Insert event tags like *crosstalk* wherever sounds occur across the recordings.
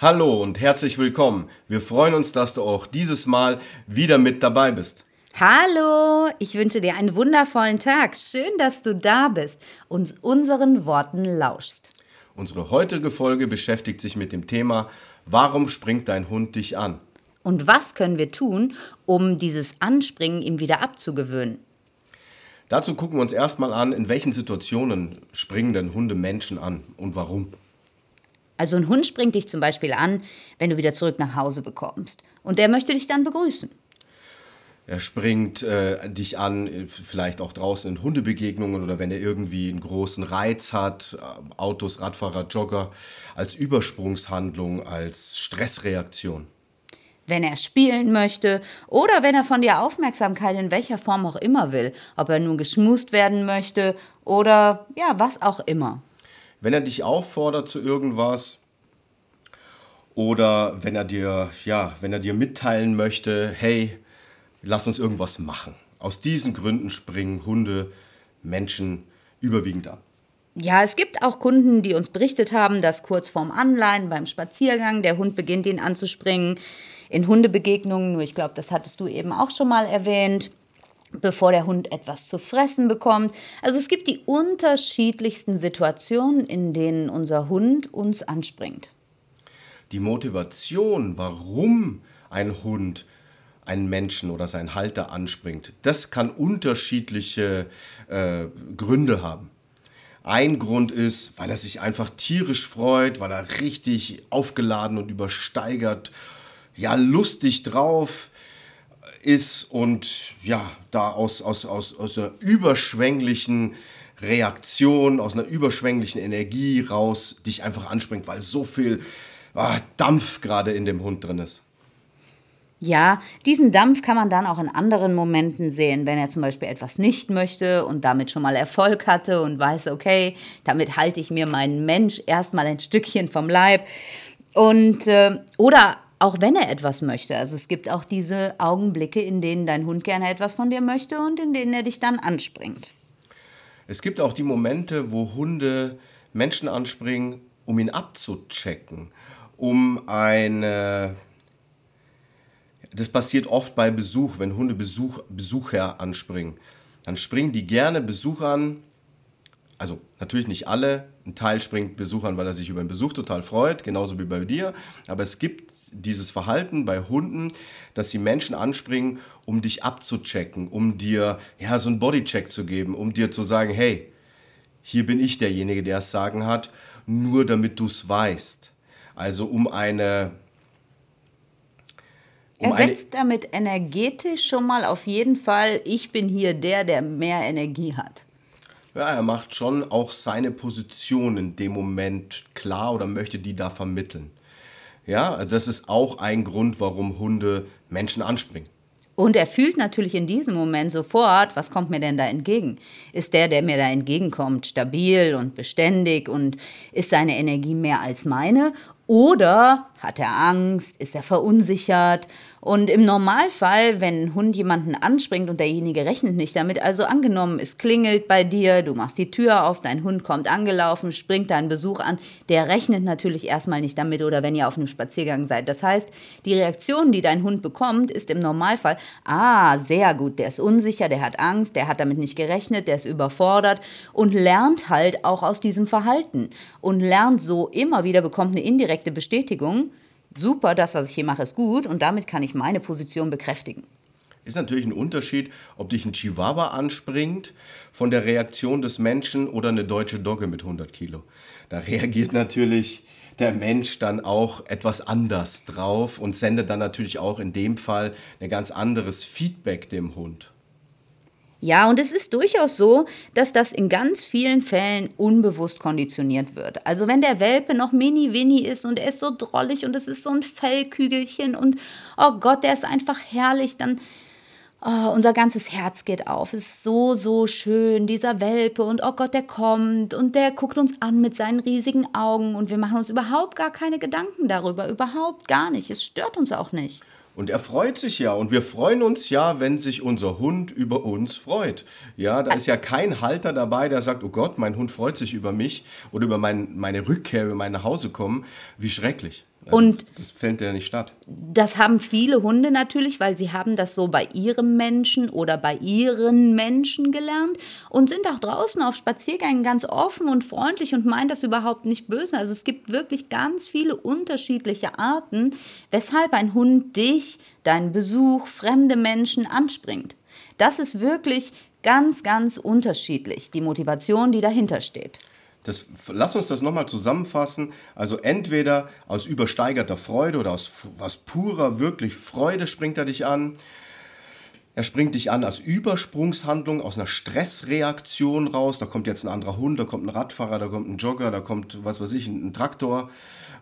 Hallo und herzlich willkommen. Wir freuen uns, dass du auch dieses Mal wieder mit dabei bist. Hallo, ich wünsche dir einen wundervollen Tag. Schön, dass du da bist und unseren Worten lauschst. Unsere heutige Folge beschäftigt sich mit dem Thema, warum springt dein Hund dich an? Und was können wir tun, um dieses Anspringen ihm wieder abzugewöhnen? Dazu gucken wir uns erstmal an, in welchen Situationen springen denn Hunde Menschen an und warum. Also ein Hund springt dich zum Beispiel an, wenn du wieder zurück nach Hause bekommst. Und der möchte dich dann begrüßen. Er springt äh, dich an, äh, vielleicht auch draußen in Hundebegegnungen oder wenn er irgendwie einen großen Reiz hat, äh, Autos, Radfahrer, Jogger, als Übersprungshandlung, als Stressreaktion. Wenn er spielen möchte oder wenn er von dir Aufmerksamkeit in welcher Form auch immer will, ob er nun geschmust werden möchte oder ja, was auch immer wenn er dich auffordert zu irgendwas oder wenn er dir, ja, wenn er dir mitteilen möchte, hey, lass uns irgendwas machen. Aus diesen Gründen springen Hunde Menschen überwiegend ab. Ja, es gibt auch Kunden, die uns berichtet haben, dass kurz vorm Anleihen beim Spaziergang der Hund beginnt, ihn anzuspringen. In Hundebegegnungen, nur ich glaube, das hattest du eben auch schon mal erwähnt bevor der Hund etwas zu fressen bekommt. Also es gibt die unterschiedlichsten Situationen, in denen unser Hund uns anspringt. Die Motivation, warum ein Hund einen Menschen oder seinen Halter anspringt, das kann unterschiedliche äh, Gründe haben. Ein Grund ist, weil er sich einfach tierisch freut, weil er richtig aufgeladen und übersteigert, ja lustig drauf ist und ja, da aus, aus, aus, aus einer überschwänglichen Reaktion, aus einer überschwänglichen Energie raus dich einfach anspringt, weil so viel ah, Dampf gerade in dem Hund drin ist. Ja, diesen Dampf kann man dann auch in anderen Momenten sehen, wenn er zum Beispiel etwas nicht möchte und damit schon mal Erfolg hatte und weiß, okay, damit halte ich mir meinen Mensch erstmal ein Stückchen vom Leib. Und, äh, oder auch wenn er etwas möchte. Also es gibt auch diese Augenblicke, in denen dein Hund gerne etwas von dir möchte und in denen er dich dann anspringt. Es gibt auch die Momente, wo Hunde Menschen anspringen, um ihn abzuchecken, um eine... Das passiert oft bei Besuch, wenn Hunde Besuch, Besucher anspringen. Dann springen die gerne Besuch an, also natürlich nicht alle, ein Teil springt Besuch an, weil er sich über einen Besuch total freut, genauso wie bei dir, aber es gibt dieses Verhalten bei Hunden, dass sie Menschen anspringen, um dich abzuchecken, um dir ja, so einen Bodycheck zu geben, um dir zu sagen, hey, hier bin ich derjenige, der es sagen hat, nur damit du es weißt. Also um eine... Um er setzt damit energetisch schon mal auf jeden Fall, ich bin hier der, der mehr Energie hat. Ja, er macht schon auch seine Position in dem Moment klar oder möchte die da vermitteln. Ja, also das ist auch ein Grund, warum Hunde Menschen anspringen. Und er fühlt natürlich in diesem Moment sofort, was kommt mir denn da entgegen? Ist der, der mir da entgegenkommt, stabil und beständig und ist seine Energie mehr als meine? Oder hat er Angst? Ist er verunsichert? Und im Normalfall, wenn ein Hund jemanden anspringt und derjenige rechnet nicht damit, also angenommen, es klingelt bei dir, du machst die Tür auf, dein Hund kommt angelaufen, springt deinen Besuch an, der rechnet natürlich erstmal nicht damit oder wenn ihr auf einem Spaziergang seid. Das heißt, die Reaktion, die dein Hund bekommt, ist im Normalfall, ah, sehr gut, der ist unsicher, der hat Angst, der hat damit nicht gerechnet, der ist überfordert und lernt halt auch aus diesem Verhalten und lernt so immer wieder, bekommt eine indirekte Bestätigung, super, das, was ich hier mache, ist gut und damit kann ich meine Position bekräftigen. Ist natürlich ein Unterschied, ob dich ein Chihuahua anspringt von der Reaktion des Menschen oder eine deutsche Dogge mit 100 Kilo. Da *laughs* reagiert natürlich der Mensch dann auch etwas anders drauf und sendet dann natürlich auch in dem Fall ein ganz anderes Feedback dem Hund. Ja, und es ist durchaus so, dass das in ganz vielen Fällen unbewusst konditioniert wird. Also wenn der Welpe noch mini-winni ist und er ist so drollig und es ist so ein Fellkügelchen und oh Gott, der ist einfach herrlich, dann Oh, unser ganzes Herz geht auf. Es ist so, so schön, dieser Welpe. Und oh Gott, der kommt und der guckt uns an mit seinen riesigen Augen. Und wir machen uns überhaupt gar keine Gedanken darüber. Überhaupt gar nicht. Es stört uns auch nicht. Und er freut sich ja. Und wir freuen uns ja, wenn sich unser Hund über uns freut. Ja, da ist ja kein Halter dabei, der sagt, oh Gott, mein Hund freut sich über mich oder über mein, meine Rückkehr, über mein Nachhausekommen. Wie schrecklich. Also Und das findet ja nicht statt. Das haben viele Hunde natürlich, weil sie haben das so bei ihrem Menschen oder bei ihren Menschen gelernt und sind auch draußen auf Spaziergängen ganz offen und freundlich und meinen das überhaupt nicht böse. Also es gibt wirklich ganz viele unterschiedliche Arten, weshalb ein Hund dich, deinen Besuch, fremde Menschen anspringt. Das ist wirklich ganz, ganz unterschiedlich, die Motivation, die dahinter steht. Das, lass uns das nochmal zusammenfassen. Also entweder aus übersteigerter Freude oder aus, aus purer, wirklich Freude springt er dich an. Er springt dich an als Übersprungshandlung, aus einer Stressreaktion raus. Da kommt jetzt ein anderer Hund, da kommt ein Radfahrer, da kommt ein Jogger, da kommt, was weiß ich, ein Traktor.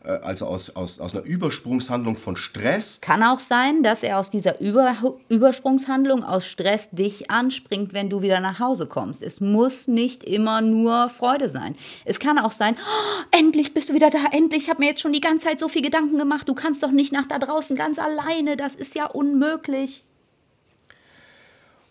Äh, also aus, aus, aus einer Übersprungshandlung von Stress. Kann auch sein, dass er aus dieser Über Übersprungshandlung aus Stress dich anspringt, wenn du wieder nach Hause kommst. Es muss nicht immer nur Freude sein. Es kann auch sein, oh, endlich bist du wieder da, endlich, ich habe mir jetzt schon die ganze Zeit so viel Gedanken gemacht, du kannst doch nicht nach da draußen ganz alleine, das ist ja unmöglich.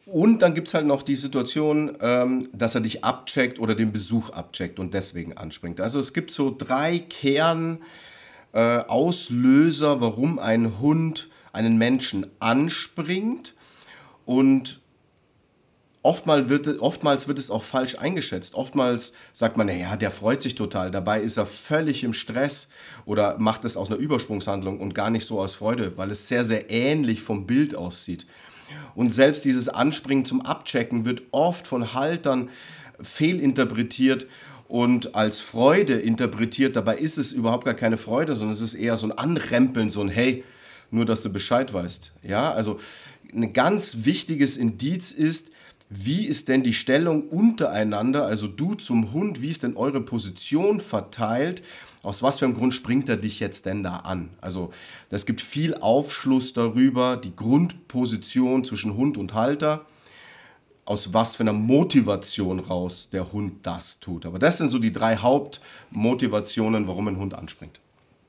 Und dann gibt es halt noch die Situation, ähm, dass er dich abcheckt oder den Besuch abcheckt und deswegen anspringt. Also es gibt so drei Kernauslöser, äh, warum ein Hund einen Menschen anspringt. Und oftmals wird, oftmals wird es auch falsch eingeschätzt. Oftmals sagt man, naja, der freut sich total. Dabei ist er völlig im Stress oder macht es aus einer Übersprungshandlung und gar nicht so aus Freude, weil es sehr, sehr ähnlich vom Bild aussieht. Und selbst dieses Anspringen zum Abchecken wird oft von Haltern fehlinterpretiert und als Freude interpretiert. Dabei ist es überhaupt gar keine Freude, sondern es ist eher so ein Anrempeln, so ein Hey, nur dass du Bescheid weißt. Ja, also ein ganz wichtiges Indiz ist, wie ist denn die Stellung untereinander, also du zum Hund, wie ist denn eure Position verteilt? Aus was für einem Grund springt er dich jetzt denn da an? Also, es gibt viel Aufschluss darüber, die Grundposition zwischen Hund und Halter, aus was für einer Motivation raus der Hund das tut. Aber das sind so die drei Hauptmotivationen, warum ein Hund anspringt.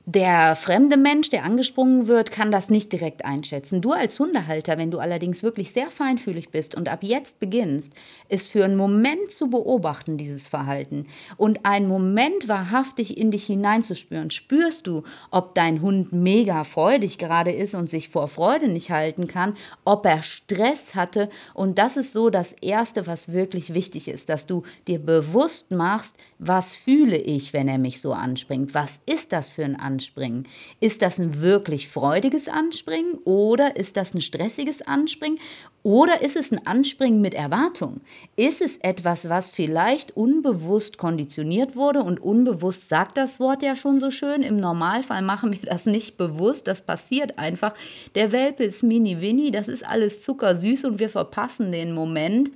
Der fremde Mensch, der angesprungen wird, kann das nicht direkt einschätzen. Du als Hundehalter, wenn du allerdings wirklich sehr feinfühlig bist und ab jetzt beginnst, ist für einen Moment zu beobachten, dieses Verhalten. Und einen Moment wahrhaftig in dich hineinzuspüren. Spürst du, ob dein Hund mega freudig gerade ist und sich vor Freude nicht halten kann, ob er Stress hatte. Und das ist so das Erste, was wirklich wichtig ist, dass du dir bewusst machst, was fühle ich, wenn er mich so anspringt? Was ist das für ein Anspringen? Anspringen. Ist das ein wirklich freudiges Anspringen oder ist das ein stressiges Anspringen oder ist es ein Anspringen mit Erwartung? Ist es etwas, was vielleicht unbewusst konditioniert wurde und unbewusst sagt das Wort ja schon so schön? Im Normalfall machen wir das nicht bewusst, das passiert einfach. Der Welpe ist mini-winni, das ist alles zuckersüß und wir verpassen den Moment,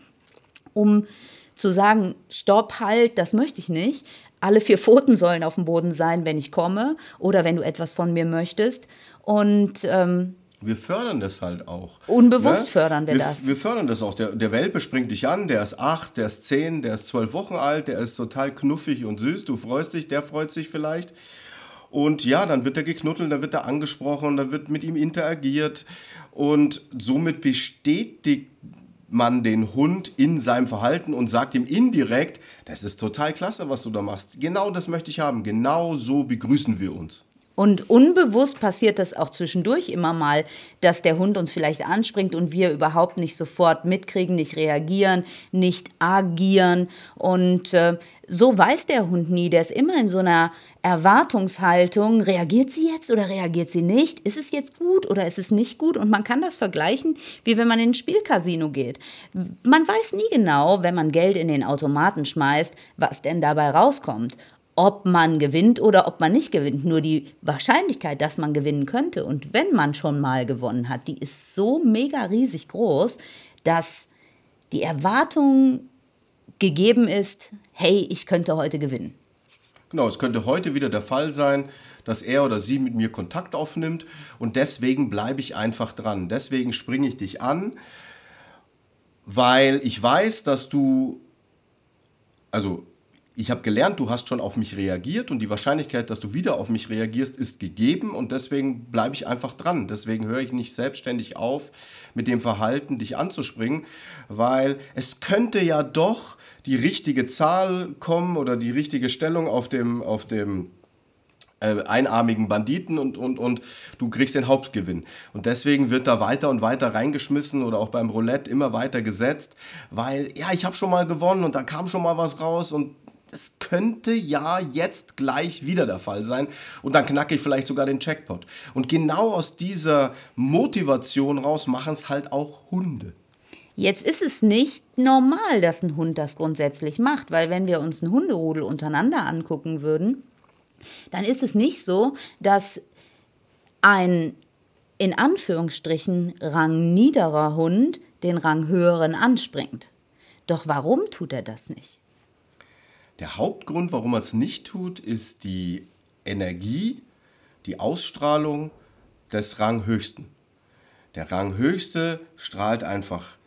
um zu sagen, stopp, halt, das möchte ich nicht alle vier Pfoten sollen auf dem Boden sein, wenn ich komme oder wenn du etwas von mir möchtest. Und ähm, wir fördern das halt auch. Unbewusst ne? fördern wir, wir, das. Wir fördern das auch. Der, der Welpe springt dich an, der ist acht, der ist zehn, der ist zwölf Wochen alt, der ist total knuffig und süß. Du freust dich, der freut sich vielleicht. Und ja, dann wird er geknuddelt, dann wird er angesprochen, dann wird mit ihm interagiert. Und somit bestätigt man den Hund in seinem Verhalten und sagt ihm indirekt, das ist total klasse, was du da machst. Genau das möchte ich haben. Genau so begrüßen wir uns. Und unbewusst passiert das auch zwischendurch immer mal, dass der Hund uns vielleicht anspringt und wir überhaupt nicht sofort mitkriegen, nicht reagieren, nicht agieren. Und äh, so weiß der Hund nie. Der ist immer in so einer Erwartungshaltung. Reagiert sie jetzt oder reagiert sie nicht? Ist es jetzt gut oder ist es nicht gut? Und man kann das vergleichen, wie wenn man in ein Spielcasino geht. Man weiß nie genau, wenn man Geld in den Automaten schmeißt, was denn dabei rauskommt ob man gewinnt oder ob man nicht gewinnt. Nur die Wahrscheinlichkeit, dass man gewinnen könnte und wenn man schon mal gewonnen hat, die ist so mega riesig groß, dass die Erwartung gegeben ist, hey, ich könnte heute gewinnen. Genau, es könnte heute wieder der Fall sein, dass er oder sie mit mir Kontakt aufnimmt und deswegen bleibe ich einfach dran. Deswegen springe ich dich an weil ich weiß, dass du, also ich habe gelernt, du hast schon auf mich reagiert und die Wahrscheinlichkeit, dass du wieder auf mich reagierst, ist gegeben und deswegen bleibe ich einfach dran. Deswegen höre ich nicht selbstständig auf, mit dem Verhalten dich anzuspringen, weil es könnte ja doch die richtige Zahl kommen oder die richtige Stellung auf dem, auf dem äh, einarmigen Banditen und, und, und du kriegst den Hauptgewinn. Und deswegen wird da weiter und weiter reingeschmissen oder auch beim Roulette immer weiter gesetzt, weil ja, ich habe schon mal gewonnen und da kam schon mal was raus und es könnte ja jetzt gleich wieder der Fall sein und dann knacke ich vielleicht sogar den Jackpot. Und genau aus dieser Motivation raus machen es halt auch Hunde. Jetzt ist es nicht normal, dass ein Hund das grundsätzlich macht, weil wenn wir uns ein Hunderudel untereinander angucken würden, dann ist es nicht so, dass ein in Anführungsstrichen rangniederer Hund den ranghöheren anspringt. Doch warum tut er das nicht? Der Hauptgrund, warum er es nicht tut, ist die Energie, die Ausstrahlung des Ranghöchsten. Der Ranghöchste strahlt einfach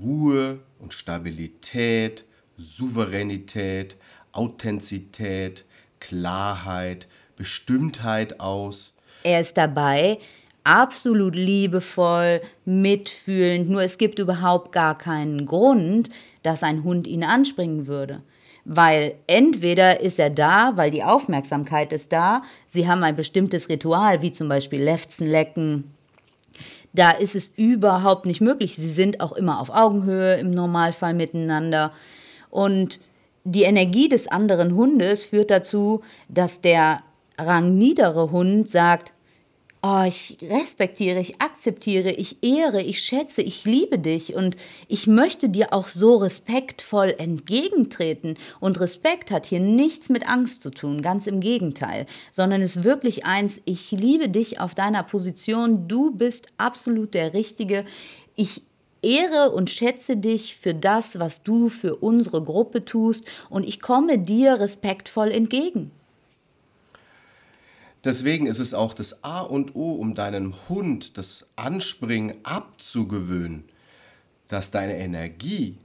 Ruhe und Stabilität, Souveränität, Authentizität, Klarheit, Bestimmtheit aus. Er ist dabei absolut liebevoll, mitfühlend, nur es gibt überhaupt gar keinen Grund, dass ein Hund ihn anspringen würde. Weil entweder ist er da, weil die Aufmerksamkeit ist da, sie haben ein bestimmtes Ritual, wie zum Beispiel Lefzen lecken. Da ist es überhaupt nicht möglich. Sie sind auch immer auf Augenhöhe im Normalfall miteinander. Und die Energie des anderen Hundes führt dazu, dass der rangniedere Hund sagt, oh, ich respektiere, ich akzeptiere, ich ehre, ich schätze, ich liebe dich und ich möchte dir auch so respektvoll entgegentreten. Und Respekt hat hier nichts mit Angst zu tun, ganz im Gegenteil, sondern ist wirklich eins, ich liebe dich auf deiner Position, du bist absolut der Richtige. Ich ehre und schätze dich für das, was du für unsere Gruppe tust und ich komme dir respektvoll entgegen. Deswegen ist es auch das A und O, um deinem Hund das Anspringen abzugewöhnen, dass deine Energie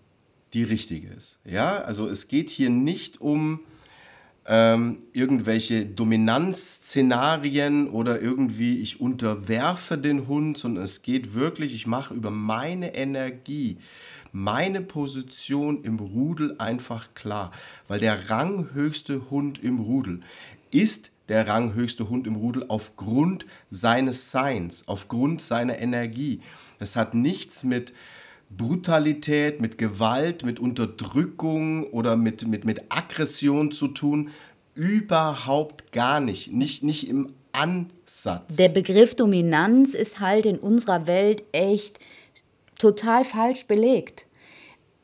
die richtige ist. Ja, also es geht hier nicht um ähm, irgendwelche Dominanzszenarien oder irgendwie ich unterwerfe den Hund, sondern es geht wirklich, ich mache über meine Energie, meine Position im Rudel einfach klar, weil der ranghöchste Hund im Rudel ist der ranghöchste Hund im Rudel aufgrund seines Seins, aufgrund seiner Energie. Das hat nichts mit Brutalität, mit Gewalt, mit Unterdrückung oder mit, mit, mit Aggression zu tun. Überhaupt gar nicht. Nicht, nicht im Ansatz. Der Begriff Dominanz ist halt in unserer Welt echt total falsch belegt.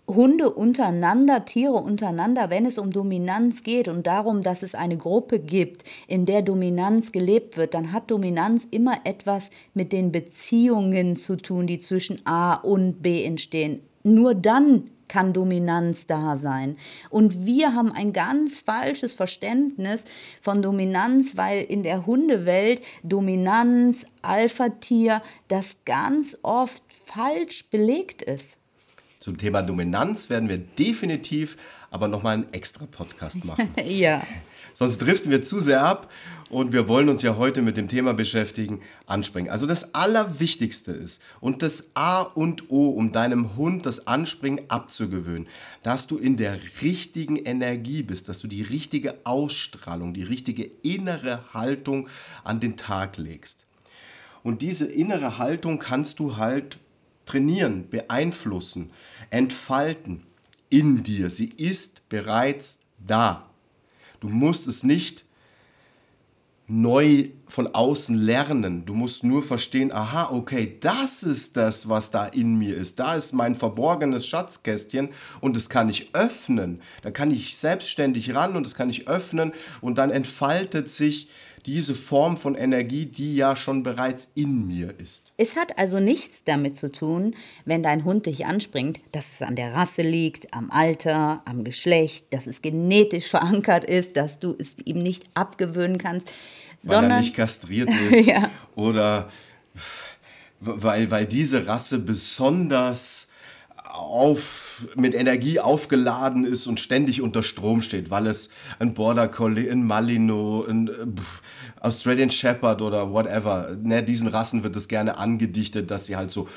Hunde untereinander, Tiere untereinander, wenn es um Dominanz geht und darum, dass es eine Gruppe gibt, in der Dominanz gelebt wird, dann hat Dominanz immer etwas mit den Beziehungen zu tun, die zwischen A und B entstehen. Nur dann kann Dominanz da sein. Und wir haben ein ganz falsches Verständnis von Dominanz, weil in der Hundewelt Dominanz, Alpha-Tier, das ganz oft falsch belegt ist. Zum Thema Dominanz werden wir definitiv aber nochmal einen extra Podcast machen. *laughs* ja. Sonst driften wir zu sehr ab und wir wollen uns ja heute mit dem Thema beschäftigen, anspringen. Also das Allerwichtigste ist und das A und O, um deinem Hund das Anspringen abzugewöhnen, dass du in der richtigen Energie bist, dass du die richtige Ausstrahlung, die richtige innere Haltung an den Tag legst. Und diese innere Haltung kannst du halt trainieren, beeinflussen, entfalten in dir. Sie ist bereits da. Du musst es nicht neu von außen lernen. Du musst nur verstehen, aha, okay, das ist das, was da in mir ist. Da ist mein verborgenes Schatzkästchen und das kann ich öffnen. Da kann ich selbstständig ran und das kann ich öffnen und dann entfaltet sich diese Form von Energie, die ja schon bereits in mir ist. Es hat also nichts damit zu tun, wenn dein Hund dich anspringt, dass es an der Rasse liegt, am Alter, am Geschlecht, dass es genetisch *laughs* verankert ist, dass du es ihm nicht abgewöhnen kannst. Weil sondern, er nicht kastriert *laughs* ist ja. oder weil, weil diese Rasse besonders auf, mit Energie aufgeladen ist und ständig unter Strom steht, weil es ein Border Collie, ein Malinois, ein äh, Australian Shepherd oder whatever, ne, diesen Rassen wird es gerne angedichtet, dass sie halt so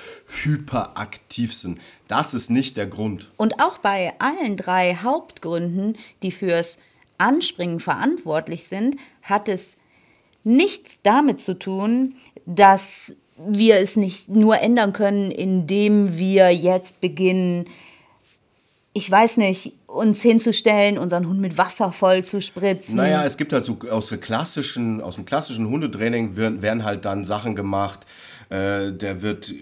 hyperaktiv sind. Das ist nicht der Grund. Und auch bei allen drei Hauptgründen, die fürs Anspringen verantwortlich sind, hat es nichts damit zu tun, dass wir es nicht nur ändern können, indem wir jetzt beginnen, ich weiß nicht, uns hinzustellen, unseren Hund mit Wasser voll zu spritzen. Naja, es gibt halt so aus, klassischen, aus dem klassischen Hundetraining werden halt dann Sachen gemacht, äh, der wird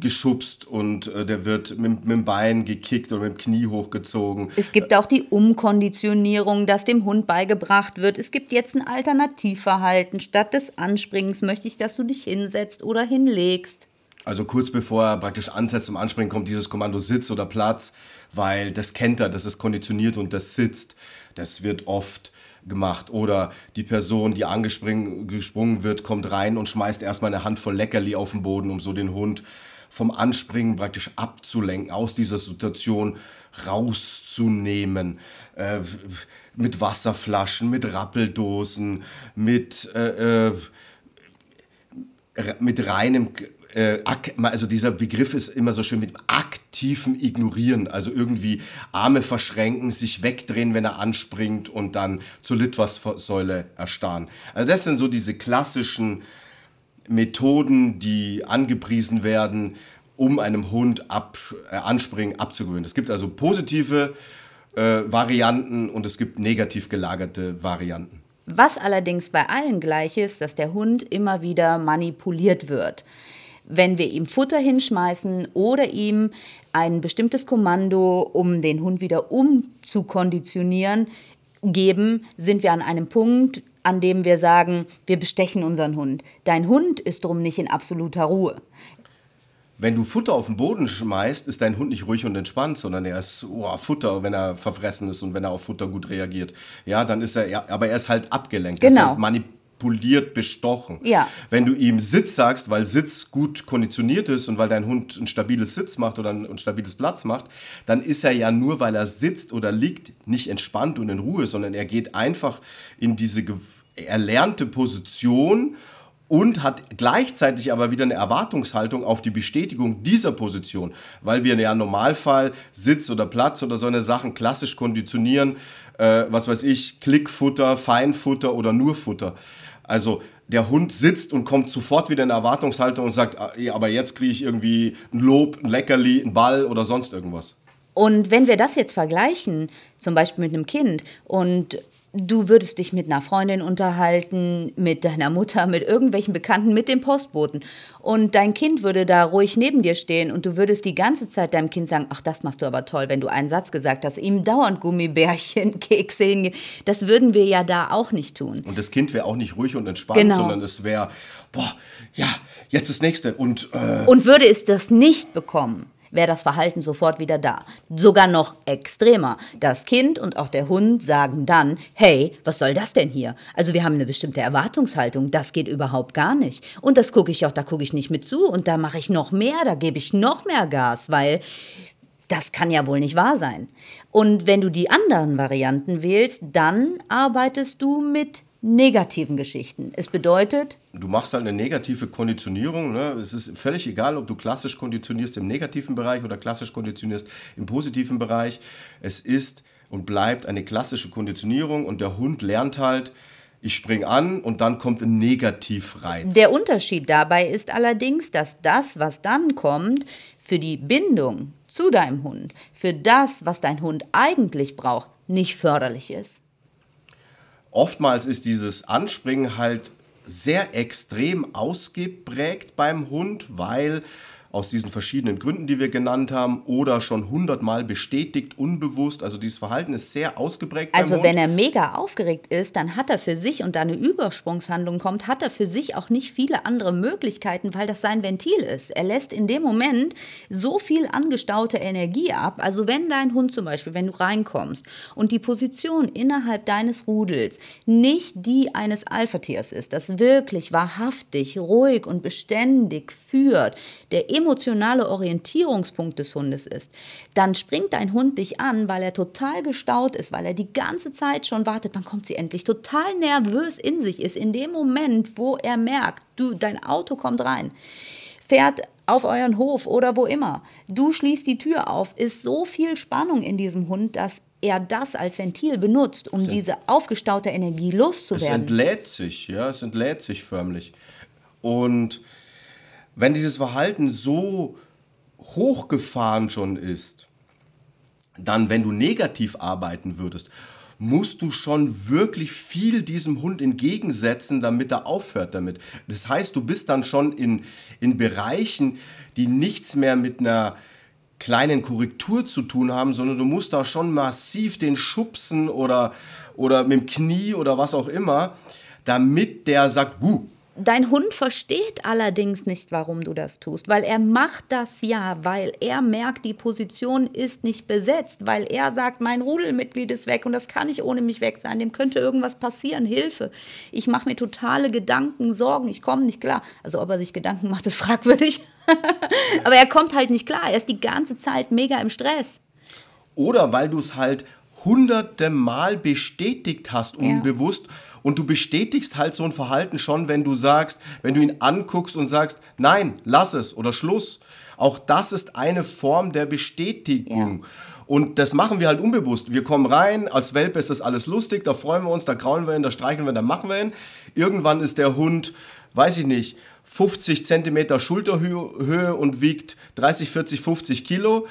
geschubst und äh, der wird mit, mit, dem Bein gekickt oder mit dem Knie hochgezogen. Es gibt auch die Umkonditionierung, dass dem Hund beigebracht wird, es gibt jetzt ein Alternativverhalten. Statt des Anspringens möchte ich, dass du dich hinsetzt oder hinlegst. Also kurz bevor er praktisch ansetzt zum Anspringen, kommt dieses Kommando Sitz oder Platz, weil das kennt er, das ist konditioniert und das sitzt. Das wird oft gemacht. Oder die Person, die angesprungen wird, kommt rein und schmeißt erstmal eine Handvoll Leckerli auf den Boden, um so den Hund vom Anspringen praktisch abzulenken, aus dieser Situation rauszunehmen. Äh, mit Wasserflaschen, mit Rappeldosen, mit, äh, äh, mit reinem äh, also dieser Begriff ist immer so schön mit aktivem Ignorieren, also irgendwie Arme verschränken, sich wegdrehen, wenn er anspringt und dann zur Litwassäule erstarren. Also das sind so diese klassischen Methoden, die angepriesen werden, um einem Hund ab, äh, Anspringen abzugewöhnen. Es gibt also positive äh, Varianten und es gibt negativ gelagerte Varianten. Was allerdings bei allen gleich ist, dass der Hund immer wieder manipuliert wird wenn wir ihm Futter hinschmeißen oder ihm ein bestimmtes Kommando, um den Hund wieder umzukonditionieren, geben, sind wir an einem Punkt, an dem wir sagen, wir bestechen unseren Hund. Dein Hund ist drum nicht in absoluter Ruhe. Wenn du Futter auf den Boden schmeißt, ist dein Hund nicht ruhig und entspannt, sondern er ist oh, Futter, wenn er verfressen ist und wenn er auf Futter gut reagiert. Ja, dann ist er, ja, aber er ist halt abgelenkt. Genau. Er manipuliert, bestochen. Ja. Wenn du ihm Sitz sagst, weil Sitz gut konditioniert ist und weil dein Hund ein stabiles Sitz macht oder ein, ein stabiles Platz macht, dann ist er ja nur, weil er sitzt oder liegt, nicht entspannt und in Ruhe, sondern er geht einfach in diese erlernte Position und hat gleichzeitig aber wieder eine Erwartungshaltung auf die Bestätigung dieser Position, weil wir ja im Normalfall Sitz oder Platz oder so eine Sachen klassisch konditionieren, äh, was weiß ich, Klickfutter, Feinfutter oder nur Futter. Also der Hund sitzt und kommt sofort wieder in Erwartungshaltung und sagt, ah, aber jetzt kriege ich irgendwie ein Lob, ein Leckerli, ein Ball oder sonst irgendwas. Und wenn wir das jetzt vergleichen, zum Beispiel mit einem Kind, und du würdest dich mit einer Freundin unterhalten, mit deiner Mutter, mit irgendwelchen Bekannten, mit dem Postboten. Und dein Kind würde da ruhig neben dir stehen und du würdest die ganze Zeit deinem Kind sagen, ach, das machst du aber toll, wenn du einen Satz gesagt hast, ihm dauernd Gummibärchen, *laughs* Kekse hingehen. Das würden wir ja da auch nicht tun. Und das Kind wäre auch nicht ruhig und entspannt, genau. sondern es wäre, boah, ja, jetzt das nächste. Und, äh und würde es das nicht bekommen, wäre das Verhalten sofort wieder da. Sogar noch extremer. Das Kind und auch der Hund sagen dann, hey, was soll das denn hier? Also wir haben eine bestimmte Erwartungshaltung, das geht überhaupt gar nicht. Und das gucke ich auch, da gucke ich nicht mit zu und da mache ich noch mehr, da gebe ich noch mehr Gas, weil das kann ja wohl nicht wahr sein. Und wenn du die anderen Varianten wählst, dann arbeitest du mit negativen Geschichten. Es bedeutet. Du machst halt eine negative Konditionierung. Ne? Es ist völlig egal, ob du klassisch konditionierst im negativen Bereich oder klassisch konditionierst im positiven Bereich. Es ist und bleibt eine klassische Konditionierung und der Hund lernt halt, ich springe an und dann kommt ein Negativreiz. Der Unterschied dabei ist allerdings, dass das, was dann kommt, für die Bindung zu deinem Hund, für das, was dein Hund eigentlich braucht, nicht förderlich ist oftmals ist dieses Anspringen halt sehr extrem ausgeprägt beim Hund, weil aus diesen verschiedenen Gründen, die wir genannt haben, oder schon hundertmal bestätigt, unbewusst. Also dieses Verhalten ist sehr ausgeprägt. Also wenn er mega aufgeregt ist, dann hat er für sich und da eine Übersprungshandlung kommt, hat er für sich auch nicht viele andere Möglichkeiten, weil das sein Ventil ist. Er lässt in dem Moment so viel angestaute Energie ab. Also wenn dein Hund zum Beispiel, wenn du reinkommst und die Position innerhalb deines Rudels nicht die eines Alpha-Tiers ist, das wirklich wahrhaftig, ruhig und beständig führt, der immer emotionale Orientierungspunkt des Hundes ist, dann springt dein Hund dich an, weil er total gestaut ist, weil er die ganze Zeit schon wartet, wann kommt sie endlich, total nervös in sich ist, in dem Moment, wo er merkt, du, dein Auto kommt rein, fährt auf euren Hof oder wo immer. Du schließt die Tür auf, ist so viel Spannung in diesem Hund, dass er das als Ventil benutzt, um Es- diese aufgestaute Energie Es loszuwerden. entlädt sich, ja, es entlädt sich förmlich. Und wenn dieses Verhalten so hochgefahren schon ist, dann, wenn du negativ arbeiten würdest, musst du schon wirklich viel diesem Hund entgegensetzen, damit er aufhört damit. Das heißt, du bist dann schon in, in Bereichen, die nichts mehr mit einer kleinen Korrektur zu tun haben, sondern du musst da schon massiv den schubsen oder, oder mit dem Knie oder was auch immer, damit der sagt, uh, Dein Hund versteht allerdings nicht, warum du das tust, weil er macht das ja, weil er merkt, die Position ist nicht besetzt, weil er sagt, mein Rudelmitglied ist weg und das kann nicht ohne mich weg sein, dem könnte irgendwas passieren, Hilfe. Ich mache mir totale Gedanken, Sorgen, ich komme nicht klar. Also ob er sich Gedanken macht, *laughs* ist fragwürdig. *laughs* Aber er kommt halt nicht klar, er ist die ganze Zeit mega im Stress. Oder weil du es halt hunderte Mal bestätigt hast, Ja. Und du bestätigst halt so ein Verhalten schon, wenn du sagst, wenn du ihn anguckst und sagst, nein, lass es oder Schluss. Auch das ist eine Form der Bestätigung. Und das machen wir halt unbewusst. Wir kommen rein, als Welpe ist das alles lustig, da freuen wir uns, da kraulen wir ihn, da streicheln wir ihn, da machen wir ihn. Irgendwann ist der Hund, weiß ich nicht, 50 Zentimeter Schulterhöhe und wiegt 30, 40, 50 Kilo.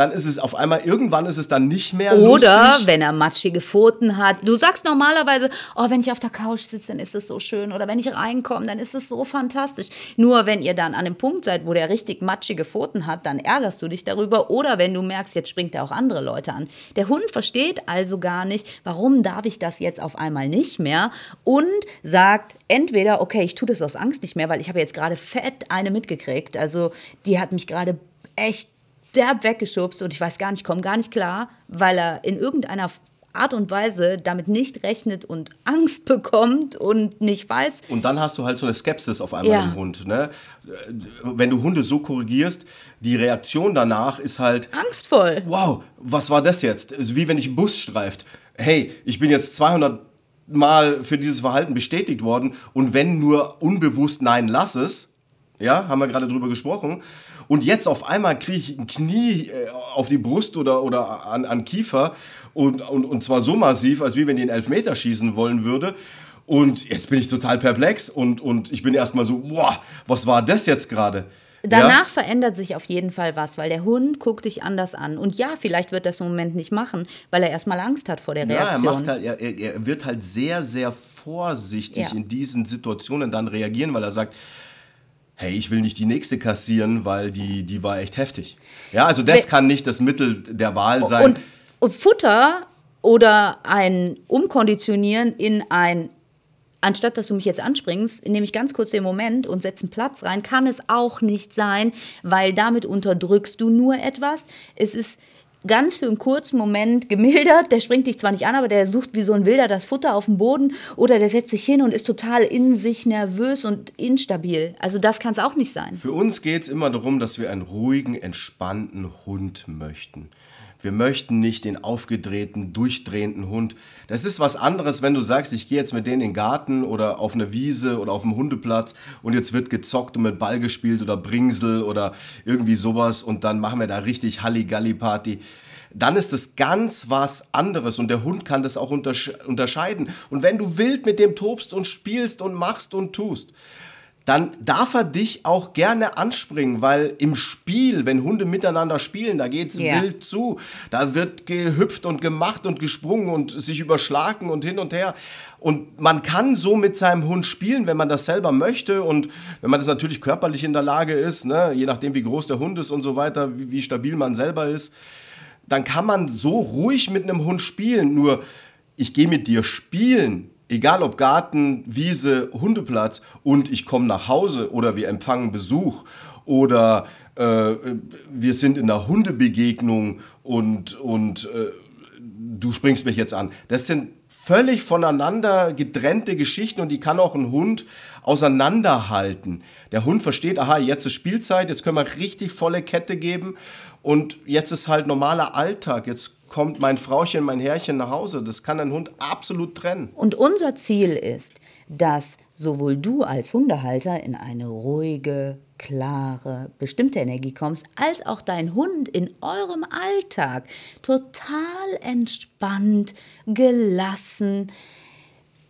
Dann ist es auf einmal, irgendwann ist es dann nicht mehr Oder lustig. wenn er matschige Pfoten hat. Du sagst normalerweise, oh, wenn ich auf der Couch sitze, dann ist es so schön. Oder wenn ich reinkomme, dann ist es so fantastisch. Nur wenn ihr dann an dem Punkt seid, wo der richtig matschige Pfoten hat, dann ärgerst du dich darüber. Oder wenn du merkst, jetzt springt er auch andere Leute an. Der Hund versteht also gar nicht, warum darf ich das jetzt auf einmal nicht mehr. Und sagt entweder, okay, ich tue das aus Angst nicht mehr, weil ich habe jetzt gerade fett eine mitgekriegt. Also die hat mich gerade echt derb weggeschubst und ich weiß gar nicht, komme gar nicht klar, weil er in irgendeiner Art und Weise damit nicht rechnet und Angst bekommt und nicht weiß. Und dann hast du halt so eine Skepsis auf einmal Ja. im Hund. Ne? Wenn du Hunde so korrigierst, die Reaktion danach ist halt, Angstvoll. wow, was war das jetzt? Also wie wenn dich ein Bus streift. Hey, ich bin jetzt 200 Mal für dieses Verhalten bestätigt worden und wenn nur unbewusst nein, lass es. Ja, haben wir gerade drüber gesprochen. Und jetzt auf einmal kriege ich ein Knie äh, auf die Brust oder, oder an, an Kiefer und, und, und zwar so massiv, als wie wenn die einen Elfmeter schießen wollen würde. Und jetzt bin ich total perplex und, und ich bin erstmal so, wow, was war das jetzt gerade? Danach verändert sich auf jeden Fall was, weil der Hund guckt dich anders an. Und ja, vielleicht wird das im Moment nicht machen, weil er erstmal Angst hat vor der Ja, er, Reaktion. macht halt, er, er, er wird halt sehr, sehr vorsichtig Ja. in diesen Situationen dann reagieren, weil er sagt, hey, ich will nicht die nächste kassieren, weil die, die war echt heftig. Ja, also das kann nicht das Mittel der Wahl sein. Und, und Futter oder ein Umkonditionieren in ein, anstatt dass du mich jetzt anspringst, nehme ich ganz kurz den Moment und setze einen Platz rein, kann es auch nicht sein, weil damit unterdrückst du nur etwas. Es ist ganz für einen kurzen Moment gemildert, der springt dich zwar nicht an, aber der sucht wie so ein Wilder das Futter auf dem Boden oder der setzt sich hin und ist total in sich nervös und instabil. Also das kann es auch nicht sein. Für uns geht es immer darum, dass wir einen ruhigen, entspannten Hund möchten. Wir möchten nicht den aufgedrehten, durchdrehenden Hund. Das ist was anderes, wenn du sagst, ich gehe jetzt mit denen in den Garten oder auf eine Wiese oder auf dem Hundeplatz und jetzt wird gezockt und mit Ball gespielt oder Bringsel oder irgendwie sowas und dann machen wir da richtig Halligalli-Party. Dann ist es ganz was anderes und der Hund kann das auch untersch unterscheiden. Und wenn du wild mit dem tobst und spielst und machst und tust, dann darf er dich auch gerne anspringen, weil im Spiel, wenn Hunde miteinander spielen, da geht's Ja. wild zu. Da wird gehüpft und gemacht und gesprungen und sich überschlagen und hin und her. Und man kann so mit seinem Hund spielen, wenn man das selber möchte und wenn man das natürlich körperlich in der Lage ist, ne, je nachdem wie groß der Hund ist und so weiter, wie, wie stabil man selber ist, dann kann man so ruhig mit einem Hund spielen. Nur ich gehe mit dir spielen, egal ob Garten, Wiese, Hundeplatz und ich komme nach Hause oder wir empfangen Besuch oder äh, wir sind in einer Hundebegegnung und, und äh, du springst mich jetzt an. Das sind völlig voneinander getrennte Geschichten und die kann auch ein Hund auseinanderhalten. Der Hund versteht, aha, jetzt ist Spielzeit, jetzt können wir richtig volle Kette geben und jetzt ist halt normaler Alltag, jetzt kommt mein Frauchen, mein Herrchen nach Hause. Das kann ein Hund absolut trennen. Und unser Ziel ist, dass sowohl du als Hundehalter in eine ruhige, klare, bestimmte Energie kommst, als auch dein Hund in eurem Alltag total entspannt, gelassen,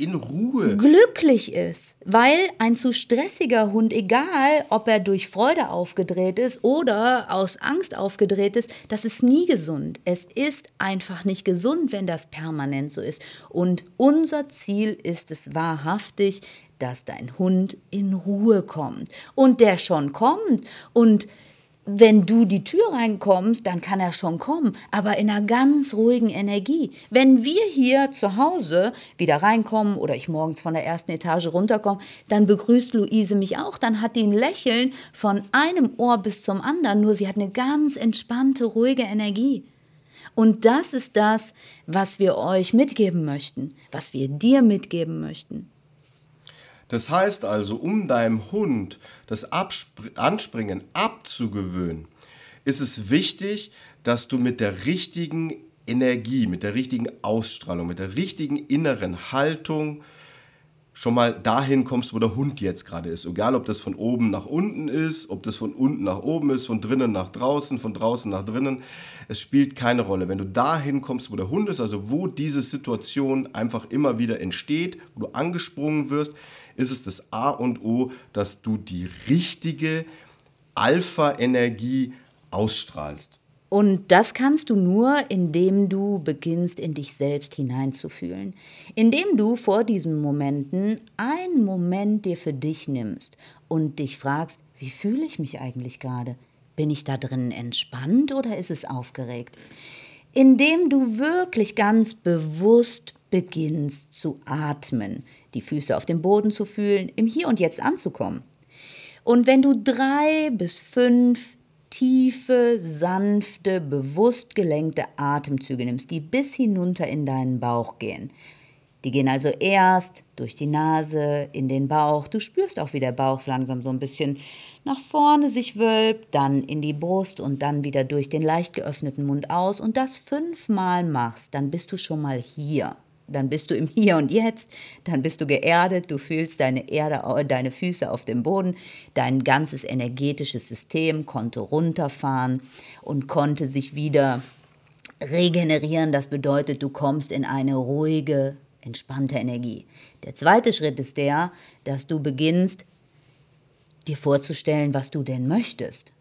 in Ruhe glücklich ist, weil ein zu stressiger Hund, egal ob er durch Freude aufgedreht ist oder aus Angst aufgedreht ist, das ist nie gesund. Es ist einfach nicht gesund, wenn das permanent so ist. Und unser Ziel ist es wahrhaftig, dass dein Hund in Ruhe kommt und der schon kommt und wenn du die Tür reinkommst, dann kann er schon kommen, aber in einer ganz ruhigen Energie. Wenn wir hier zu Hause wieder reinkommen oder ich morgens von der ersten Etage runterkomme, dann begrüßt Luise mich auch, dann hat die ein Lächeln von einem Ohr bis zum anderen, nur sie hat eine ganz entspannte, ruhige Energie. Und das ist das, was wir euch mitgeben möchten, was wir dir mitgeben möchten. Das heißt also, um deinem Hund das Abspr Anspringen abzugewöhnen, ist es wichtig, dass du mit der richtigen Energie, mit der richtigen Ausstrahlung, mit der richtigen inneren Haltung schon mal dahin kommst, wo der Hund jetzt gerade ist. Egal, ob das von oben nach unten ist, ob das von unten nach oben ist, von drinnen nach draußen, von draußen nach drinnen. Es spielt keine Rolle. Wenn du dahin kommst, wo der Hund ist, also wo diese Situation einfach immer wieder entsteht, wo du angesprungen wirst, ist es das A und O, dass du die richtige Alpha-Energie ausstrahlst. Und das kannst du nur, indem du beginnst, in dich selbst hineinzufühlen. Indem du vor diesen Momenten einen Moment dir für dich nimmst und dich fragst, wie fühle ich mich eigentlich gerade? Bin ich da drin entspannt oder ist es aufgeregt? Indem du wirklich ganz bewusst beginnst zu atmen, die Füße auf dem Boden zu fühlen, im Hier und Jetzt anzukommen. Und wenn du drei bis fünf tiefe, sanfte, bewusst gelenkte Atemzüge nimmst, die bis hinunter in deinen Bauch gehen, die gehen also erst durch die Nase in den Bauch. Du spürst auch, wie der Bauch langsam so ein bisschen nach vorne sich wölbt, dann in die Brust und dann wieder durch den leicht geöffneten Mund aus und das fünfmal machst, dann bist du schon mal hier dann bist du im Hier und Jetzt, dann bist du geerdet, du fühlst deine Erde, deine Füße auf dem Boden, dein ganzes energetisches System konnte runterfahren und konnte sich wieder regenerieren. Das bedeutet, du kommst in eine ruhige, entspannte Energie. Der zweite Schritt ist der, dass du beginnst, dir vorzustellen, was du denn möchtest.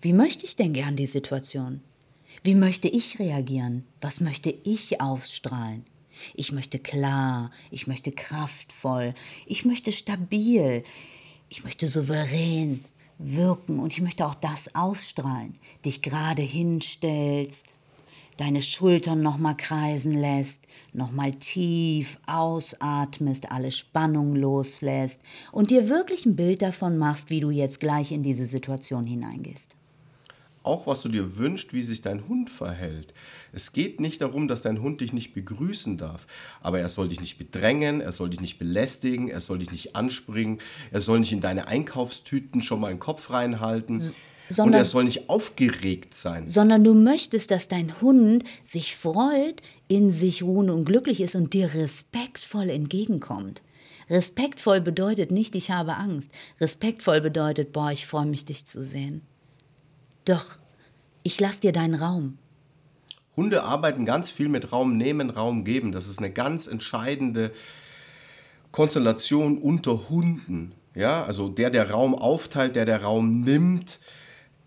Wie möchte ich denn gern die Situation? Wie möchte ich reagieren? Was möchte ich ausstrahlen? Ich möchte klar, ich möchte kraftvoll, ich möchte stabil, ich möchte souverän wirken und ich möchte auch das ausstrahlen. Dich gerade hinstellst, deine Schultern nochmal kreisen lässt, nochmal tief ausatmest, alle Spannung loslässt und dir wirklich ein Bild davon machst, wie du jetzt gleich in diese Situation hineingehst auch was du dir wünschst, wie sich dein Hund verhält. Es geht nicht darum, dass dein Hund dich nicht begrüßen darf, aber er soll dich nicht bedrängen, er soll dich nicht belästigen, er soll dich nicht anspringen, er soll nicht in deine Einkaufstüten schon mal den Kopf reinhalten. Sondern, und er soll nicht aufgeregt sein. Sondern du möchtest, dass dein Hund sich freut, in sich ruhen und glücklich ist und dir respektvoll entgegenkommt. Respektvoll bedeutet nicht, ich habe Angst. Respektvoll bedeutet, boah, ich freue mich, dich zu sehen. Doch ich lass dir deinen Raum. Hunde arbeiten ganz viel mit Raum nehmen, Raum geben. Das ist eine ganz entscheidende Konstellation unter Hunden. Ja, also der, der Raum aufteilt, der, der Raum nimmt,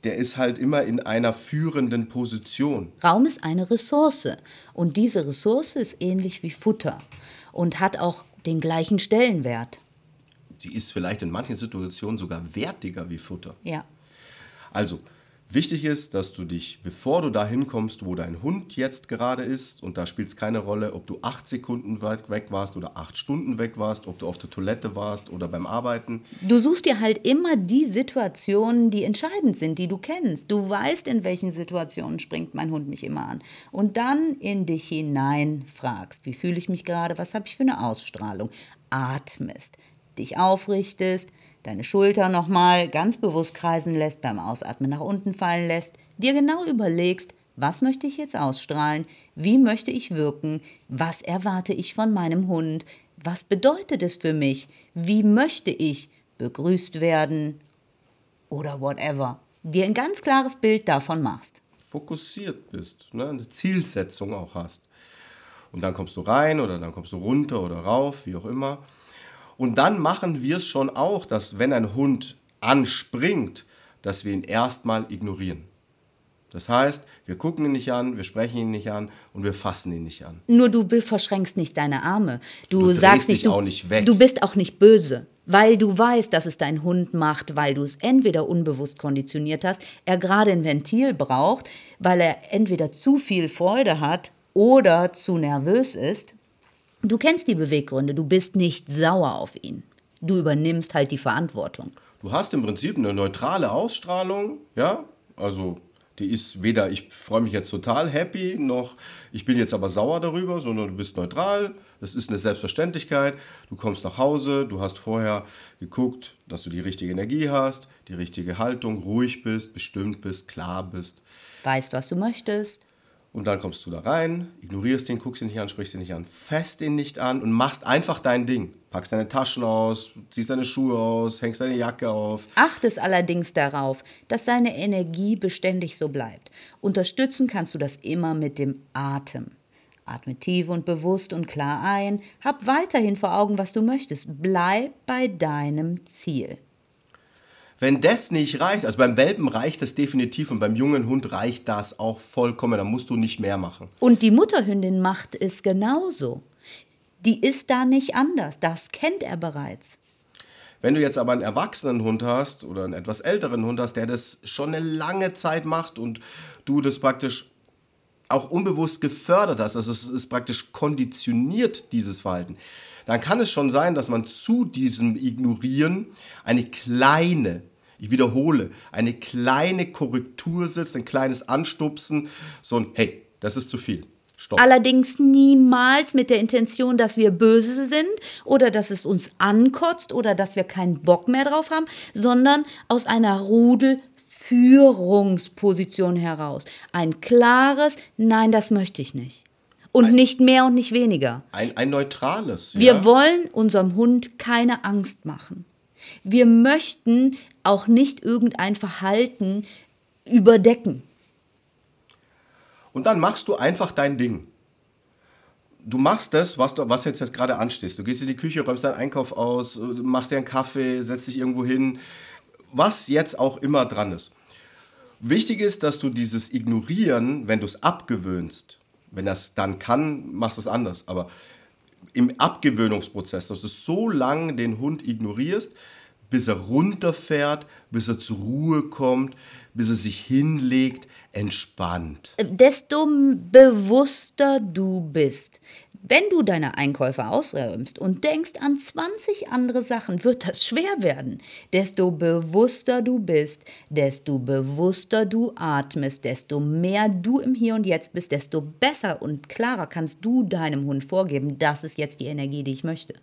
der ist halt immer in einer führenden Position. Raum ist eine Ressource und diese Ressource ist ähnlich wie Futter und hat auch den gleichen Stellenwert. Sie ist vielleicht in manchen Situationen sogar wertiger wie Futter. Ja. Also, Wichtig ist, dass du dich, bevor du dahin kommst, wo dein Hund jetzt gerade ist, und da spielt es keine Rolle, ob du acht Sekunden weg warst oder acht Stunden weg warst, ob du auf der Toilette warst oder beim Arbeiten. Du suchst dir halt immer die Situationen, die entscheidend sind, die du kennst. Du weißt, in welchen Situationen springt mein Hund mich immer an. Und dann in dich hinein fragst, wie fühle ich mich gerade, was habe ich für eine Ausstrahlung, atmest, dich aufrichtest, deine Schulter nochmal ganz bewusst kreisen lässt, beim Ausatmen nach unten fallen lässt, dir genau überlegst, was möchte ich jetzt ausstrahlen, wie möchte ich wirken, was erwarte ich von meinem Hund, was bedeutet es für mich, wie möchte ich begrüßt werden oder whatever. Dir ein ganz klares Bild davon machst. Fokussiert bist, ne? eine Zielsetzung auch hast. Und dann kommst du rein oder dann kommst du runter oder rauf, wie auch immer. Und dann machen wir es schon auch, dass wenn ein Hund anspringt, dass wir ihn erstmal ignorieren. Das heißt, wir gucken ihn nicht an, wir sprechen ihn nicht an und wir fassen ihn nicht an. Nur du verschränkst nicht deine Arme. Du, Du sagst nicht, du, nicht du bist auch nicht böse, weil du weißt, dass es dein Hund macht, weil du es entweder unbewusst konditioniert hast, er gerade ein Ventil braucht, weil er entweder zu viel Freude hat oder zu nervös ist. Du kennst die Beweggründe, du bist nicht sauer auf ihn. Du übernimmst halt die Verantwortung. Du hast im Prinzip eine neutrale Ausstrahlung, ja, also die ist weder ich freue mich jetzt total happy, noch ich bin jetzt aber sauer darüber, sondern du bist neutral, das ist eine Selbstverständlichkeit, du kommst nach Hause, du hast vorher geguckt, dass du die richtige Energie hast, die richtige Haltung, ruhig bist, bestimmt bist, klar bist. Weißt, was du möchtest. Und dann kommst du da rein, ignorierst ihn, guckst ihn nicht an, sprichst ihn nicht an, fässt ihn nicht an und machst einfach dein Ding. Packst deine Taschen aus, ziehst deine Schuhe aus, hängst deine Jacke auf. Achtest allerdings darauf, dass deine Energie beständig so bleibt. Unterstützen kannst du das immer mit dem Atem. Atme tief und bewusst und klar ein, hab weiterhin vor Augen, was du möchtest. Bleib bei deinem Ziel. Wenn das nicht reicht, also beim Welpen reicht das definitiv und beim jungen Hund reicht das auch vollkommen, da musst du nicht mehr machen. Und die Mutterhündin macht es genauso. Die ist da nicht anders, das kennt er bereits. Wenn du jetzt aber einen erwachsenen Hund hast oder einen etwas älteren Hund hast, der das schon eine lange Zeit macht und du das praktisch auch unbewusst gefördert hast, also es ist praktisch konditioniert, dieses Verhalten, dann kann es schon sein, dass man zu diesem Ignorieren eine kleine, ich wiederhole, eine kleine Korrektur setzt, ein kleines Anstupsen, so ein Hey, das ist zu viel. Stopp. Allerdings niemals mit der Intention, dass wir böse sind oder dass es uns ankotzt oder dass wir keinen Bock mehr drauf haben, sondern aus einer Rudelführungsposition heraus. Ein klares Nein, das möchte ich nicht. Und nicht mehr und nicht weniger. Ein, ein neutrales. Wir ja? wollen unserem Hund keine Angst machen. Wir möchten auch nicht irgendein Verhalten überdecken. Und dann machst du einfach dein Ding. Du machst das, was, du, was jetzt, jetzt gerade anstehst. Du gehst in die Küche, räumst deinen Einkauf aus, machst dir einen Kaffee, setzt dich irgendwo hin. Was jetzt auch immer dran ist. Wichtig ist, dass du dieses Ignorieren, wenn du es abgewöhnst, wenn das dann kann, machst du es anders. Aber im Abgewöhnungsprozess, dass du so lange den Hund ignorierst, bis er runterfährt, bis er zur Ruhe kommt, bis er sich hinlegt, entspannt. Desto bewusster du bist. Wenn du deine Einkäufe ausräumst und denkst an 20 andere Sachen, wird das schwer werden. Desto bewusster du bist, desto bewusster du atmest, desto mehr du im Hier und Jetzt bist, desto besser und klarer kannst du deinem Hund vorgeben, das ist jetzt die Energie, die ich möchte.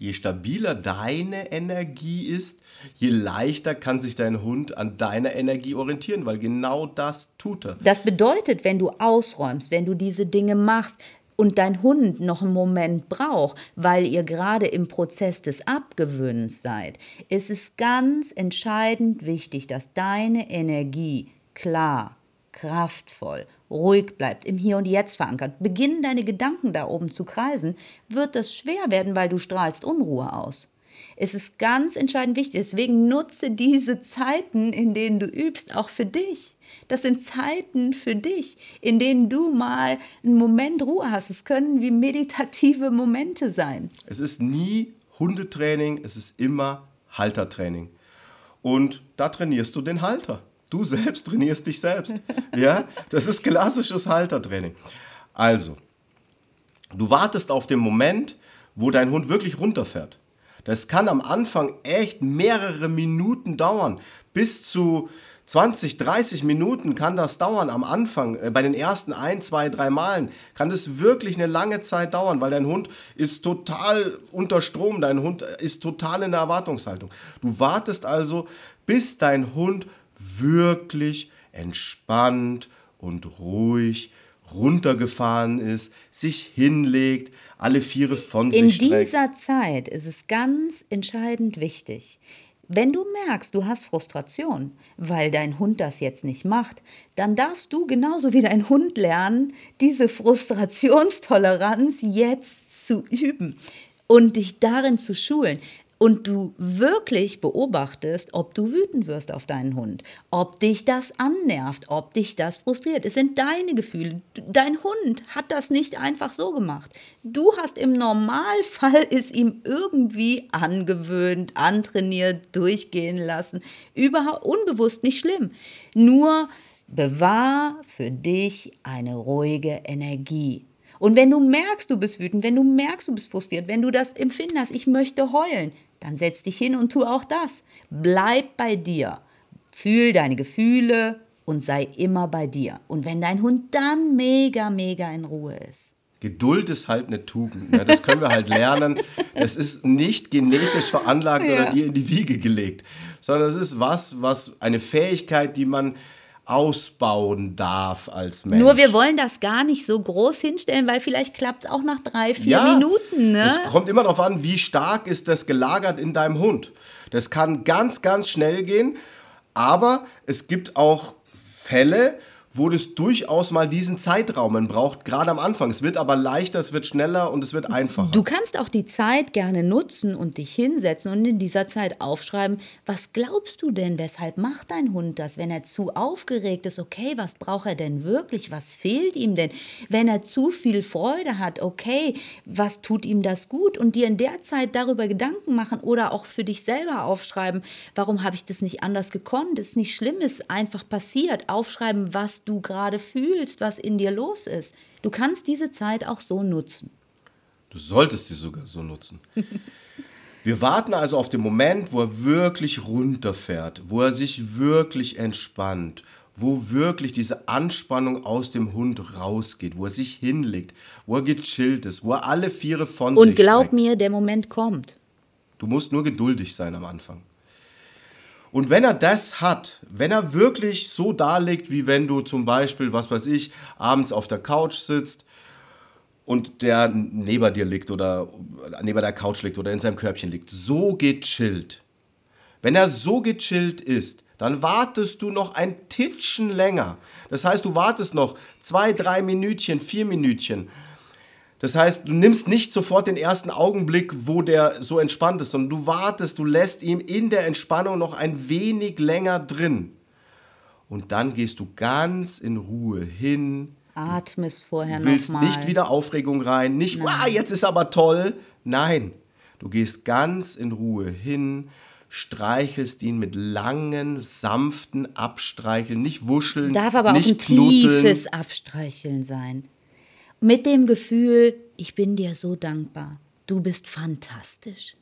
Je stabiler deine Energie ist, je leichter kann sich dein Hund an deiner Energie orientieren, weil genau das tut er. Das bedeutet, wenn du ausräumst, wenn du diese Dinge machst, und dein Hund noch einen Moment braucht, weil ihr gerade im Prozess des Abgewöhnens seid, ist es ganz entscheidend wichtig, dass deine Energie klar, kraftvoll, ruhig bleibt, im Hier und Jetzt verankert. Beginnen deine Gedanken da oben zu kreisen, wird das schwer werden, weil du strahlst Unruhe aus. Es ist ganz entscheidend wichtig. Deswegen nutze diese Zeiten, in denen du übst, auch für dich. Das sind Zeiten für dich, in denen du mal einen Moment Ruhe hast. Es können wie meditative Momente sein. Es ist nie Hundetraining, es ist immer Haltertraining. Und da trainierst du den Halter. Du selbst trainierst dich selbst. *laughs* Ja, das ist klassisches Haltertraining. Also, du wartest auf den Moment, wo dein Hund wirklich runterfährt. Das kann am Anfang echt mehrere Minuten dauern. Bis zu 20, 30 Minuten kann das dauern am Anfang. Äh, bei den ersten ein, zwei, drei Malen kann es wirklich eine lange Zeit dauern, weil dein Hund ist total unter Strom, dein Hund ist total in der Erwartungshaltung. Du wartest also, bis dein Hund wirklich entspannt und ruhig runtergefahren ist, sich hinlegt, alle Viere von In sich streckt. In dieser Zeit ist es ganz entscheidend wichtig, wenn du merkst, du hast Frustration, weil dein Hund das jetzt nicht macht, dann darfst du genauso wie dein Hund lernen, diese Frustrationstoleranz jetzt zu üben und dich darin zu schulen und du wirklich beobachtest, ob du wütend wirst auf deinen Hund, ob dich das annervt, ob dich das frustriert. Es sind deine Gefühle. Dein Hund hat das nicht einfach so gemacht. Du hast im Normalfall *laughs* es ihm irgendwie angewöhnt, antrainiert, durchgehen lassen. Überhaupt unbewusst nicht schlimm. Nur bewahr für dich eine ruhige Energie. Und wenn du merkst, du bist wütend, wenn du merkst, du bist frustriert, wenn du das Empfinden hast, ich möchte heulen, dann setz dich hin und tu auch das. Bleib bei dir. Fühl deine Gefühle und sei immer bei dir. Und wenn dein Hund dann mega, mega in Ruhe ist. Geduld ist halt eine Tugend. Ne? Das können wir halt lernen. *laughs* Es ist nicht genetisch veranlagt ja. oder dir in die Wiege gelegt, sondern es ist was, was eine Fähigkeit, die man ausbauen darf als Mensch. Nur wir wollen das gar nicht so groß hinstellen, weil vielleicht klappt es auch nach drei, vier ja, Minuten. Ne? Es kommt immer darauf an, wie stark ist das gelagert in deinem Hund. Das kann ganz, ganz schnell gehen, aber es gibt auch Fälle, wo das durchaus mal diesen Zeitraum braucht, gerade am Anfang. Es wird aber leichter, es wird schneller und es wird einfacher. Du kannst auch die Zeit gerne nutzen und dich hinsetzen und in dieser Zeit aufschreiben, was glaubst du denn, weshalb macht dein Hund das? Wenn er zu aufgeregt ist, okay, was braucht er denn wirklich? Was fehlt ihm denn? Wenn er zu viel Freude hat, okay, was tut ihm das gut? Und dir in der Zeit darüber Gedanken machen oder auch für dich selber aufschreiben, warum habe ich das nicht anders gekonnt? Ist nicht schlimm, ist einfach passiert. Aufschreiben, was du gerade fühlst, was in dir los ist. Du kannst diese Zeit auch so nutzen. Du solltest sie sogar so nutzen. Wir warten also auf den Moment, wo er wirklich runterfährt, wo er sich wirklich entspannt, wo wirklich diese Anspannung aus dem Hund rausgeht, wo er sich hinlegt, wo er gechillt ist, wo er alle Viere von Und sich Und glaub mir, der Moment kommt. Du musst nur geduldig sein am Anfang. Und wenn er das hat, wenn er wirklich so darlegt, wie wenn du zum Beispiel, was weiß ich, abends auf der Couch sitzt und der neben dir liegt oder neben der Couch liegt oder in seinem Körbchen liegt, so gechillt. Wenn er so gechillt ist, dann wartest du noch ein Titschen länger. Das heißt, du wartest noch zwei, drei Minütchen, vier Minütchen das heißt, du nimmst nicht sofort den ersten Augenblick, wo der so entspannt ist, sondern du wartest, du lässt ihn in der Entspannung noch ein wenig länger drin. Und dann gehst du ganz in Ruhe hin. Atmest vorher noch Willst mal. nicht wieder Aufregung rein, nicht, wow, jetzt ist aber toll. Nein, du gehst ganz in Ruhe hin, streichelst ihn mit langen, sanften Abstreicheln, nicht wuscheln, Darf aber nicht auch ein knuddeln. tiefes Abstreicheln sein mit dem Gefühl, ich bin dir so dankbar, du bist fantastisch.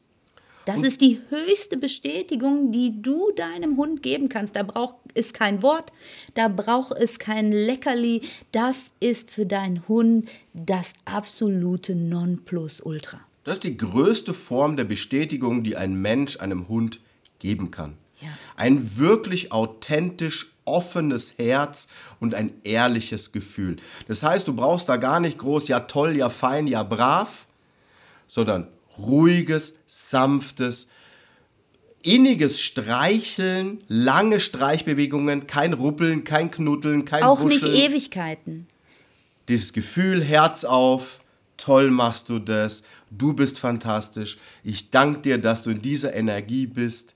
Das ist die höchste Bestätigung, die du deinem Hund geben kannst. Da braucht es kein Wort, da braucht es kein Leckerli. Das ist für deinen Hund das absolute Nonplusultra. Das ist die größte Form der Bestätigung, die ein Mensch einem Hund geben kann. Ja. Ein wirklich authentisch offenes Herz und ein ehrliches Gefühl. Das heißt, du brauchst da gar nicht groß, ja toll, ja fein, ja brav, sondern ruhiges, sanftes, inniges Streicheln, lange Streichbewegungen, kein Ruppeln, kein Knuddeln, kein Auch Wuscheln. nicht Ewigkeiten. Dieses Gefühl, Herz auf, toll machst du das, du bist fantastisch, ich danke dir, dass du in dieser Energie bist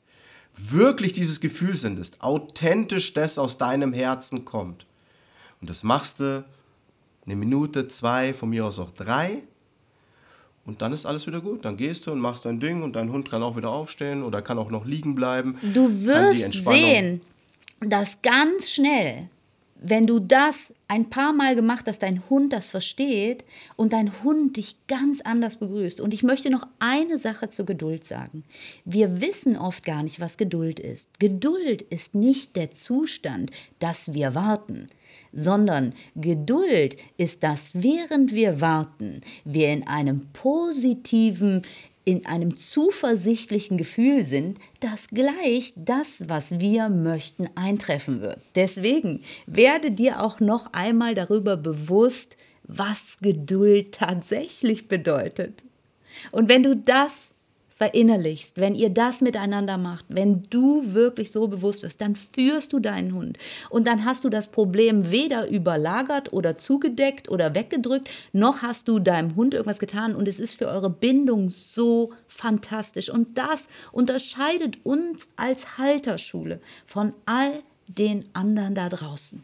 wirklich dieses Gefühl sendest, authentisch das aus deinem Herzen kommt. Und das machst du eine Minute, zwei, von mir aus auch drei. Und dann ist alles wieder gut. Dann gehst du und machst dein Ding und dein Hund kann auch wieder aufstehen oder kann auch noch liegen bleiben. Du wirst sehen, dass ganz schnell wenn du das ein paar Mal gemacht hast, dein Hund das versteht und dein Hund dich ganz anders begrüßt. Und ich möchte noch eine Sache zur Geduld sagen. Wir wissen oft gar nicht, was Geduld ist. Geduld ist nicht der Zustand, dass wir warten, sondern Geduld ist, dass während wir warten, wir in einem positiven, in einem zuversichtlichen Gefühl sind, dass gleich das, was wir möchten, eintreffen wird. Deswegen werde dir auch noch einmal darüber bewusst, was Geduld tatsächlich bedeutet. Und wenn du das verinnerlichst, wenn ihr das miteinander macht, wenn du wirklich so bewusst wirst, dann führst du deinen Hund. Und dann hast du das Problem weder überlagert oder zugedeckt oder weggedrückt, noch hast du deinem Hund irgendwas getan. Und es ist für eure Bindung so fantastisch. Und das unterscheidet uns als Halterschule von all den anderen da draußen.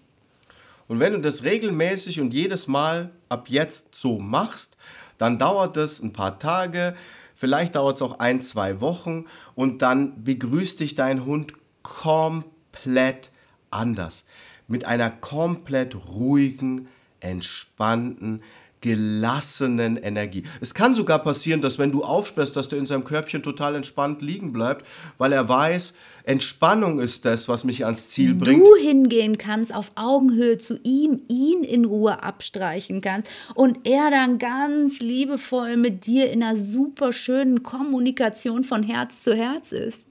Und wenn du das regelmäßig und jedes Mal ab jetzt so machst, dann dauert es ein paar Tage, Vielleicht dauert es auch ein, zwei Wochen und dann begrüßt dich dein Hund komplett anders. Mit einer komplett ruhigen, entspannten, gelassenen Energie. Es kann sogar passieren, dass wenn du aufsperrst, dass der in seinem Körbchen total entspannt liegen bleibt, weil er weiß, Entspannung ist das, was mich ans Ziel bringt. Du hingehen kannst auf Augenhöhe zu ihm, ihn in Ruhe abstreichen kannst und er dann ganz liebevoll mit dir in einer super schönen Kommunikation von Herz zu Herz ist.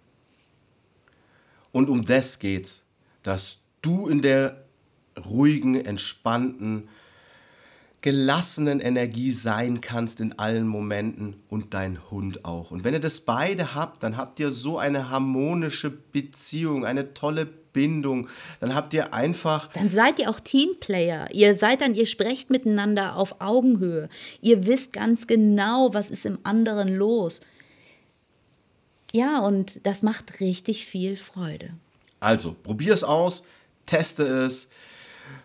Und um das geht's, dass du in der ruhigen, entspannten, gelassenen Energie sein kannst in allen Momenten und dein Hund auch. Und wenn ihr das beide habt, dann habt ihr so eine harmonische Beziehung, eine tolle Bindung. Dann habt ihr einfach. Dann seid ihr auch Teamplayer. Ihr seid dann, ihr sprecht miteinander auf Augenhöhe. Ihr wisst ganz genau, was ist im anderen los. Ja, und das macht richtig viel Freude. Also, probier es aus, teste es.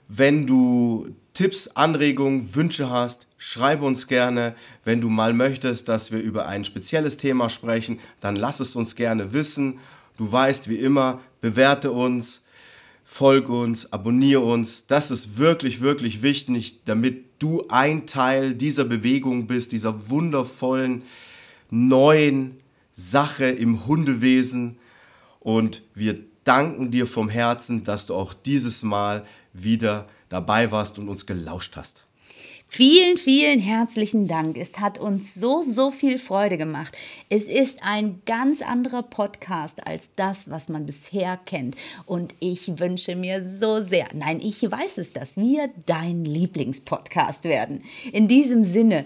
Wenn du Tipps, Anregungen, Wünsche hast, schreibe uns gerne. Wenn du mal möchtest, dass wir über ein spezielles Thema sprechen, dann lass es uns gerne wissen. Du weißt, wie immer, bewerte uns, folge uns, abonniere uns. Das ist wirklich, wirklich wichtig, damit du ein Teil dieser Bewegung bist, dieser wundervollen neuen Sache im Hundewesen. Und wir danken dir vom Herzen, dass du auch dieses Mal wieder dabei warst und uns gelauscht hast. Vielen, vielen herzlichen Dank. Es hat uns so, so viel Freude gemacht. Es ist ein ganz anderer Podcast als das, was man bisher kennt. Und ich wünsche mir so sehr, nein, ich weiß es, dass wir dein Lieblingspodcast werden. In diesem Sinne,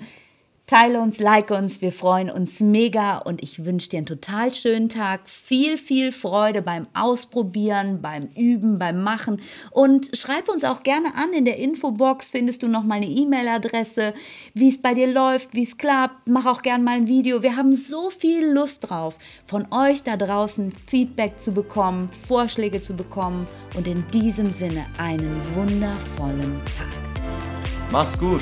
Teile uns, like uns, wir freuen uns mega und ich wünsche dir einen total schönen Tag. Viel, viel Freude beim Ausprobieren, beim Üben, beim Machen und schreib uns auch gerne an. In der Infobox findest du noch mal eine E-Mail-Adresse, wie es bei dir läuft, wie es klappt. Mach auch gerne mal ein Video. Wir haben so viel Lust drauf, von euch da draußen Feedback zu bekommen, Vorschläge zu bekommen und in diesem Sinne einen wundervollen Tag. Mach's gut.